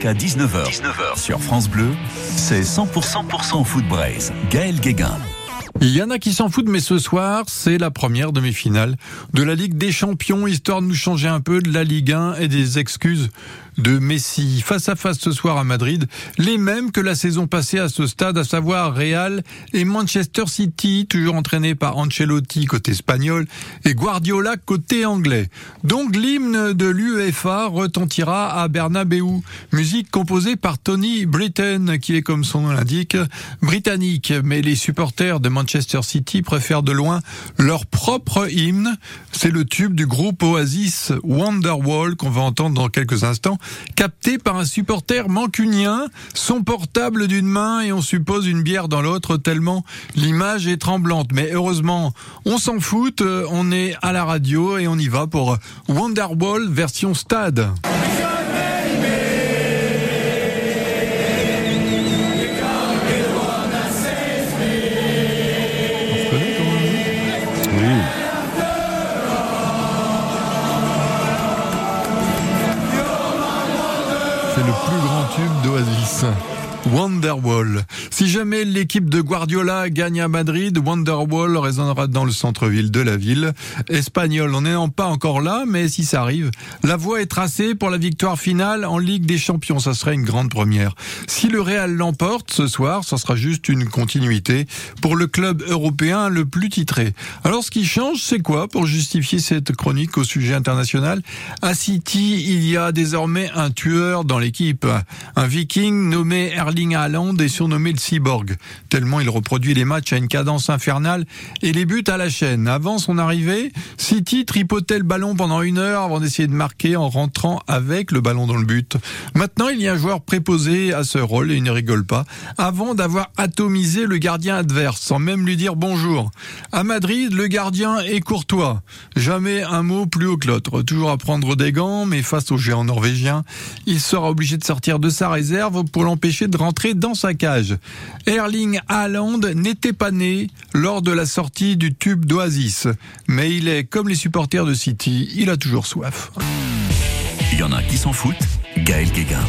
Qu'à 19h, 19h sur France Bleu, c'est 100%, 100% foot braise. Gaël Guéguin. Il y en a qui s'en foutent, mais ce soir, c'est la première demi-finale de la Ligue des Champions, histoire de nous changer un peu de la Ligue 1 et des excuses de Messi face à face ce soir à Madrid, les mêmes que la saison passée à ce stade, à savoir Real et Manchester City, toujours entraînés par Ancelotti côté espagnol et Guardiola côté anglais. Donc l'hymne de l'UEFA retentira à Bernabeu, musique composée par Tony Britton, qui est comme son nom l'indique, britannique, mais les supporters de Manchester City préfèrent de loin leur propre hymne. C'est le tube du groupe Oasis Wonderwall qu'on va entendre dans quelques instants capté par un supporter mancunien, son portable d'une main et on suppose une bière dans l'autre tellement l'image est tremblante. Mais heureusement, on s'en fout, euh, on est à la radio et on y va pour Wonderwall version stade. C'est le plus grand tube d'Oasis. Wonderwall. Si jamais l'équipe de Guardiola gagne à Madrid, Wonderwall résonnera dans le centre-ville de la ville espagnole. On n'est pas encore là, mais si ça arrive, la voie est tracée pour la victoire finale en Ligue des Champions. Ça serait une grande première. Si le Real l'emporte ce soir, ça sera juste une continuité pour le club européen le plus titré. Alors ce qui change, c'est quoi pour justifier cette chronique au sujet international? À City, il y a désormais un tueur dans l'équipe, un viking nommé Erling Haaland est surnommé le cyborg, tellement il reproduit les matchs à une cadence infernale et les buts à la chaîne. Avant son arrivée, City tripotait le ballon pendant une heure avant d'essayer de marquer en rentrant avec le ballon dans le but. Maintenant, il y a un joueur préposé à ce rôle et il ne rigole pas, avant d'avoir atomisé le gardien adverse, sans même lui dire bonjour. À Madrid, le gardien est courtois. Jamais un mot plus haut que l'autre. Toujours à prendre des gants, mais face au géant norvégien, il sera obligé de sortir de sa réserve pour l'empêcher de rentrer dans sa cage. Erling Haaland n'était pas né lors de la sortie du tube d'Oasis, mais il est comme les supporters de City, il a toujours soif. Il y en a qui s'en foutent, Gaël Guéguin.